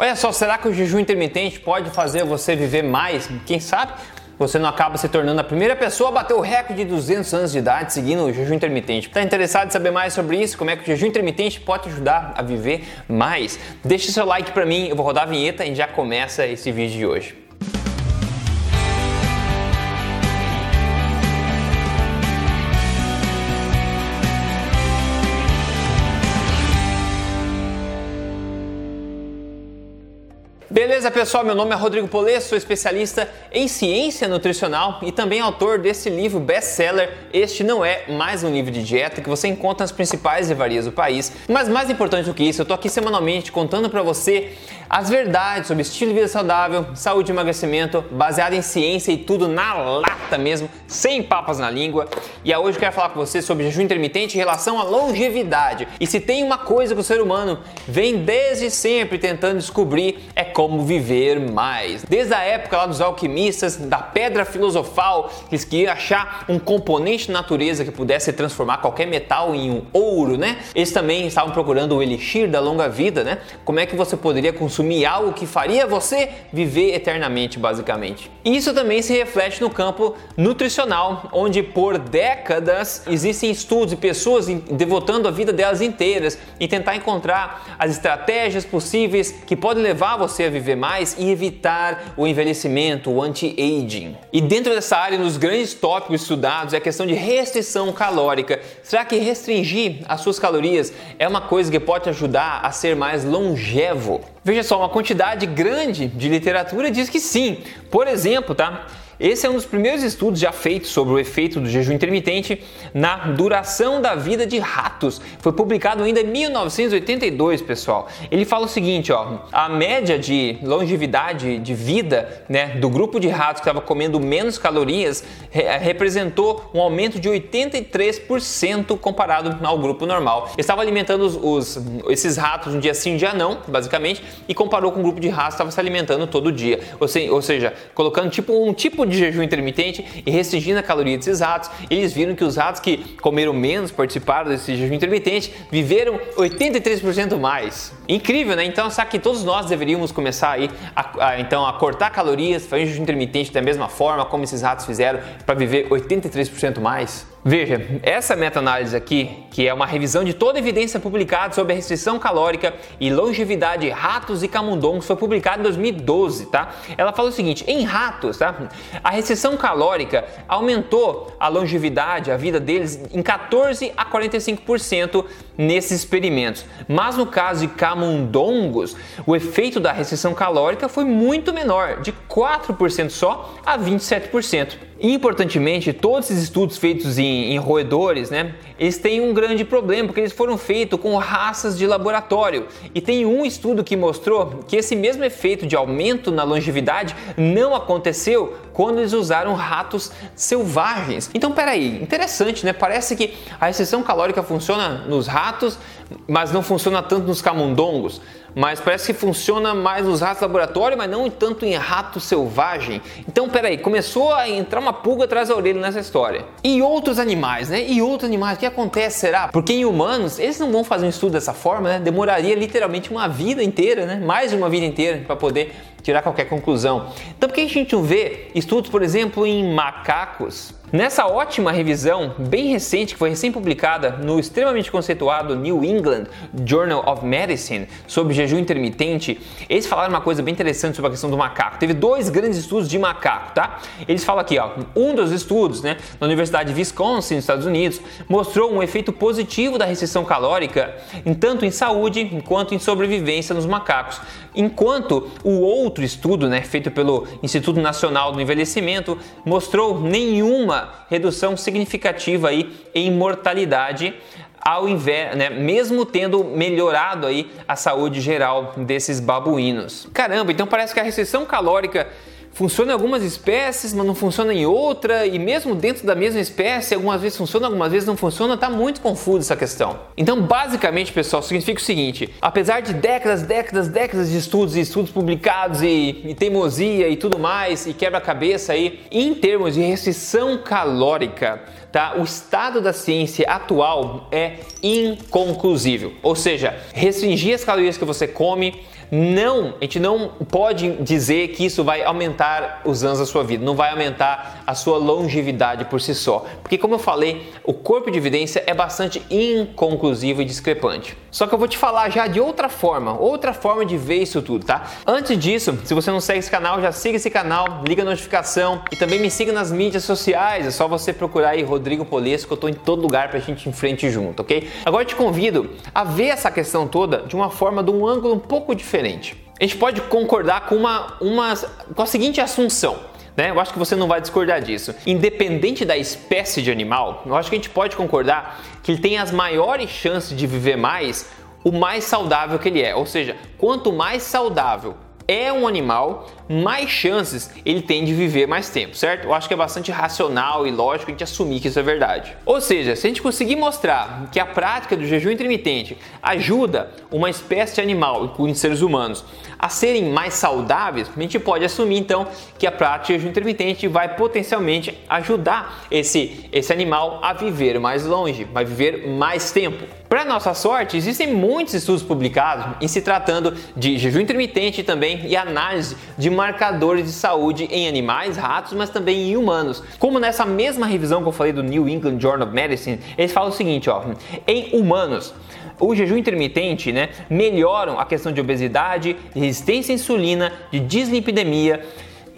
Olha só, será que o jejum intermitente pode fazer você viver mais? Quem sabe? Você não acaba se tornando a primeira pessoa a bater o recorde de 200 anos de idade seguindo o jejum intermitente. Está interessado em saber mais sobre isso? Como é que o jejum intermitente pode te ajudar a viver mais? Deixe seu like para mim, eu vou rodar a vinheta e já começa esse vídeo de hoje. Beleza, pessoal? Meu nome é Rodrigo Polê, sou especialista em ciência nutricional e também autor desse livro best-seller. Este não é mais um livro de dieta que você encontra nas principais livrarias do país, mas mais importante do que isso, eu tô aqui semanalmente contando para você as verdades sobre estilo de vida saudável, saúde e emagrecimento, baseado em ciência e tudo na lata mesmo, sem papas na língua. E hoje eu quero falar com você sobre jejum intermitente em relação à longevidade. E se tem uma coisa que o ser humano vem desde sempre tentando descobrir é como viver mais. Desde a época lá dos alquimistas, da pedra filosofal, eles queriam achar um componente de natureza que pudesse transformar qualquer metal em um ouro, né? Eles também estavam procurando o elixir da longa vida, né? Como é que você poderia consumir algo que faria você viver eternamente, basicamente. Isso também se reflete no campo nutricional, onde por décadas existem estudos e pessoas devotando a vida delas inteiras em tentar encontrar as estratégias possíveis que podem levar você a viver mais e evitar o envelhecimento, o anti-aging. E dentro dessa área, nos grandes tópicos estudados é a questão de restrição calórica. Será que restringir as suas calorias é uma coisa que pode ajudar a ser mais longevo? Veja só, uma quantidade grande de literatura diz que sim. Por exemplo, tá? Esse é um dos primeiros estudos já feitos sobre o efeito do jejum intermitente na duração da vida de ratos. Foi publicado ainda em 1982, pessoal. Ele fala o seguinte, ó, a média de longevidade de vida, né, do grupo de ratos que estava comendo menos calorias re representou um aumento de 83% comparado ao grupo normal. Estava alimentando os, os, esses ratos um dia sim, um dia não, basicamente, e comparou com um grupo de ratos que estava se alimentando todo dia. Ou, se, ou seja, colocando tipo um tipo de jejum intermitente e restringindo a caloria desses ratos, eles viram que os ratos que comeram menos, participaram desse jejum intermitente, viveram 83% mais. Incrível, né? Então, sabe que todos nós deveríamos começar aí a, a, então a cortar calorias, fazer jejum intermitente da mesma forma como esses ratos fizeram para viver 83% mais? Veja, essa meta-análise aqui, que é uma revisão de toda a evidência publicada sobre a restrição calórica e longevidade de ratos e camundongos, foi publicada em 2012, tá? Ela fala o seguinte: em ratos, tá? A restrição calórica aumentou a longevidade, a vida deles em 14 a 45% nesses experimentos. Mas no caso de camundongos, o efeito da restrição calórica foi muito menor, de 4% só a 27%. Importantemente, todos esses estudos feitos em, em, roedores, né, eles têm um grande problema porque eles foram feitos com raças de laboratório. E tem um estudo que mostrou que esse mesmo efeito de aumento na longevidade não aconteceu quando eles usaram ratos selvagens. Então, peraí, interessante, né? Parece que a restrição calórica funciona nos ratos, mas não funciona tanto nos camundongos mas parece que funciona mais nos ratos laboratório, mas não tanto em rato selvagem. Então, peraí, começou a entrar uma pulga atrás da orelha nessa história. E outros animais, né? E outros animais, o que acontece será? Porque em humanos, eles não vão fazer um estudo dessa forma, né? Demoraria literalmente uma vida inteira, né? Mais de uma vida inteira para poder tirar qualquer conclusão. Então, por que a gente não vê estudos, por exemplo, em macacos? Nessa ótima revisão, bem recente, que foi recém-publicada no extremamente conceituado New England Journal of Medicine sobre jejum intermitente, eles falaram uma coisa bem interessante sobre a questão do macaco. Teve dois grandes estudos de macaco, tá? Eles falam aqui, ó, um dos estudos, né, na Universidade de Wisconsin, nos Estados Unidos, mostrou um efeito positivo da restrição calórica, tanto em saúde quanto em sobrevivência nos macacos. Enquanto o outro estudo, né, feito pelo Instituto Nacional do Envelhecimento, mostrou nenhuma redução significativa aí em mortalidade ao invés, né, mesmo tendo melhorado aí a saúde geral desses babuínos. Caramba, então parece que a restrição calórica funciona em algumas espécies, mas não funciona em outra, e mesmo dentro da mesma espécie, algumas vezes funciona, algumas vezes não funciona, tá muito confuso essa questão. Então, basicamente, pessoal, significa o seguinte: apesar de décadas, décadas, décadas de estudos e estudos publicados e, e teimosia e tudo mais, e quebra-cabeça aí, em termos de restrição calórica, tá? O estado da ciência atual é inconclusível. Ou seja, restringir as calorias que você come não, a gente não pode dizer que isso vai aumentar os anos da sua vida, não vai aumentar a sua longevidade por si só. Porque como eu falei, o corpo de evidência é bastante inconclusivo e discrepante. Só que eu vou te falar já de outra forma, outra forma de ver isso tudo, tá? Antes disso, se você não segue esse canal, já siga esse canal, liga a notificação e também me siga nas mídias sociais. É só você procurar aí Rodrigo Polesco, eu tô em todo lugar pra gente ir em frente junto, ok? Agora eu te convido a ver essa questão toda de uma forma, de um ângulo um pouco diferente. A gente pode concordar com uma, uma com a seguinte assunção. Né? Eu acho que você não vai discordar disso. Independente da espécie de animal, eu acho que a gente pode concordar que ele tem as maiores chances de viver mais o mais saudável que ele é. Ou seja, quanto mais saudável é um animal, mais chances ele tem de viver mais tempo, certo? Eu acho que é bastante racional e lógico a gente assumir que isso é verdade. Ou seja, se a gente conseguir mostrar que a prática do jejum intermitente ajuda uma espécie de animal, incluindo seres humanos, a serem mais saudáveis, a gente pode assumir então que a prática de jejum intermitente vai potencialmente ajudar esse, esse animal a viver mais longe, vai viver mais tempo. Para nossa sorte, existem muitos estudos publicados em se tratando de jejum intermitente também e análise de marcadores de saúde em animais, ratos, mas também em humanos. Como nessa mesma revisão que eu falei do New England Journal of Medicine, eles falam o seguinte, ó, em humanos, o jejum intermitente né, melhoram a questão de obesidade, de resistência à insulina, de dislipidemia,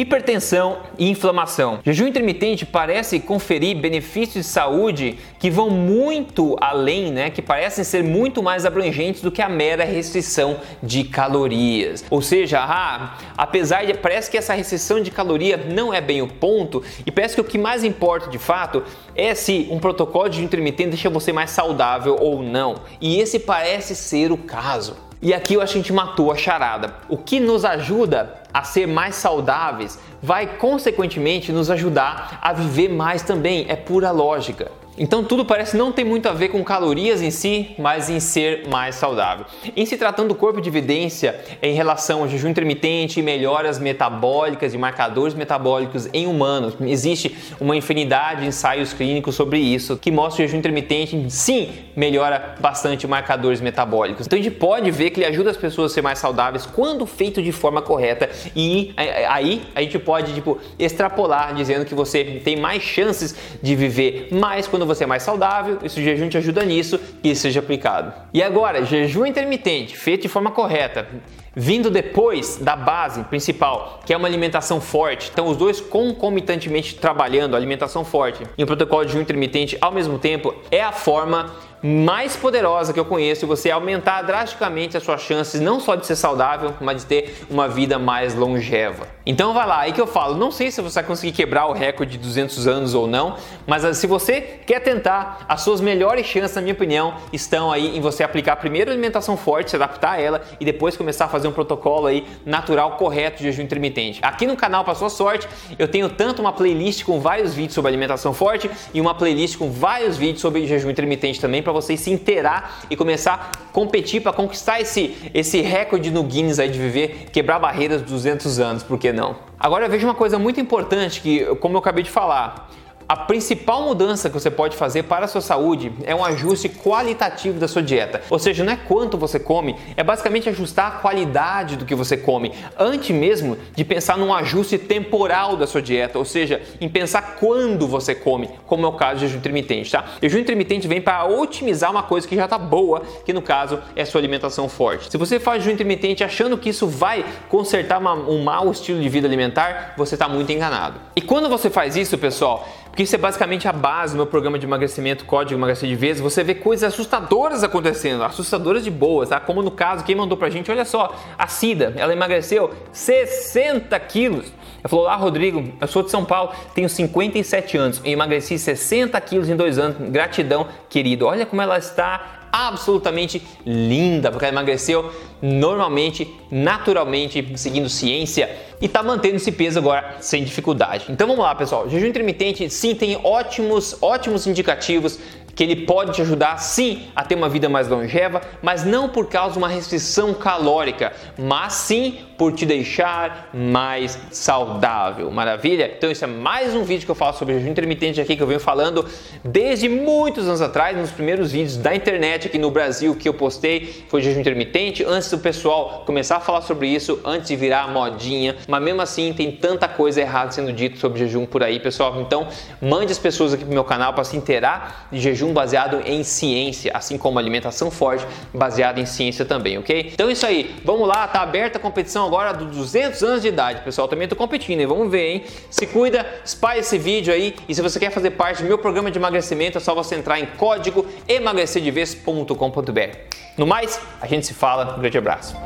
hipertensão e inflamação. Jejum intermitente parece conferir benefícios de saúde que vão muito além, né, que parecem ser muito mais abrangentes do que a mera restrição de calorias. Ou seja, ah, apesar de parece que essa restrição de caloria não é bem o ponto e parece que o que mais importa de fato é se um protocolo de jejum intermitente deixa você mais saudável ou não. E esse parece ser o caso. E aqui eu acho que a gente matou a charada. O que nos ajuda a ser mais saudáveis vai consequentemente nos ajudar a viver mais também. É pura lógica. Então tudo parece não ter muito a ver com calorias em si, mas em ser mais saudável. Em se tratando do corpo de evidência em relação ao jejum intermitente e melhoras metabólicas e marcadores metabólicos em humanos, existe uma infinidade de ensaios clínicos sobre isso que mostra que o jejum intermitente sim melhora bastante marcadores metabólicos. Então a gente pode ver que ele ajuda as pessoas a ser mais saudáveis quando feito de forma correta e aí a gente pode tipo extrapolar dizendo que você tem mais chances de viver mais quando você é mais saudável, e o jejum te ajuda nisso, isso seja aplicado. E agora, jejum intermitente, feito de forma correta, vindo depois da base principal, que é uma alimentação forte. Então, os dois concomitantemente trabalhando, alimentação forte e o protocolo de jejum intermitente ao mesmo tempo, é a forma mais poderosa que eu conheço você aumentar drasticamente as suas chances não só de ser saudável, mas de ter uma vida mais longeva. Então vai lá, aí que eu falo, não sei se você vai conseguir quebrar o recorde de 200 anos ou não, mas ah, se você quer tentar, as suas melhores chances, na minha opinião, estão aí em você aplicar primeiro alimentação forte, se adaptar a ela e depois começar a fazer um protocolo aí natural correto de jejum intermitente. Aqui no canal, para sua sorte, eu tenho tanto uma playlist com vários vídeos sobre alimentação forte e uma playlist com vários vídeos sobre jejum intermitente também para você se inteirar e começar a competir para conquistar esse, esse recorde no Guinness aí de viver, quebrar barreiras dos 200 anos, por que não? Agora eu vejo uma coisa muito importante que, como eu acabei de falar, a principal mudança que você pode fazer para a sua saúde é um ajuste qualitativo da sua dieta. Ou seja, não é quanto você come, é basicamente ajustar a qualidade do que você come, antes mesmo de pensar num ajuste temporal da sua dieta, ou seja, em pensar quando você come, como é o caso do jejum intermitente, tá? O jejum intermitente vem para otimizar uma coisa que já está boa, que no caso é a sua alimentação forte. Se você faz jejum intermitente achando que isso vai consertar uma, um mau estilo de vida alimentar, você está muito enganado. E quando você faz isso, pessoal, porque isso é basicamente a base do meu programa de emagrecimento, Código Emagrecer de Vezes. Você vê coisas assustadoras acontecendo, assustadoras de boas, tá? Como no caso, quem mandou pra gente, olha só, a Cida, ela emagreceu 60 quilos. Ela falou: Ah, Rodrigo, eu sou de São Paulo, tenho 57 anos, e emagreci 60 quilos em dois anos. Gratidão, querido. Olha como ela está absolutamente linda, porque ela emagreceu normalmente, naturalmente, seguindo ciência e tá mantendo esse peso agora sem dificuldade. Então vamos lá, pessoal. Jejum intermitente sim tem ótimos, ótimos indicativos que ele pode te ajudar sim a ter uma vida mais longeva, mas não por causa de uma restrição calórica, mas sim por te deixar mais saudável. Maravilha? Então isso é mais um vídeo que eu falo sobre jejum intermitente aqui que eu venho falando desde muitos anos atrás, nos primeiros vídeos da internet aqui no Brasil que eu postei, foi jejum intermitente, antes do pessoal começar a falar sobre isso, antes de virar modinha, mas mesmo assim tem tanta coisa errada sendo dito sobre jejum por aí, pessoal. Então, mande as pessoas aqui pro meu canal para se inteirar de jejum jejum baseado em ciência, assim como alimentação forte baseada em ciência também, ok? Então é isso aí, vamos lá, tá aberta a competição agora dos 200 anos de idade, pessoal, também tô competindo, hein? Vamos ver, hein? Se cuida, espalhe esse vídeo aí e se você quer fazer parte do meu programa de emagrecimento, é só você entrar em código emagrecerdevez.com.br. No mais, a gente se fala, um grande abraço.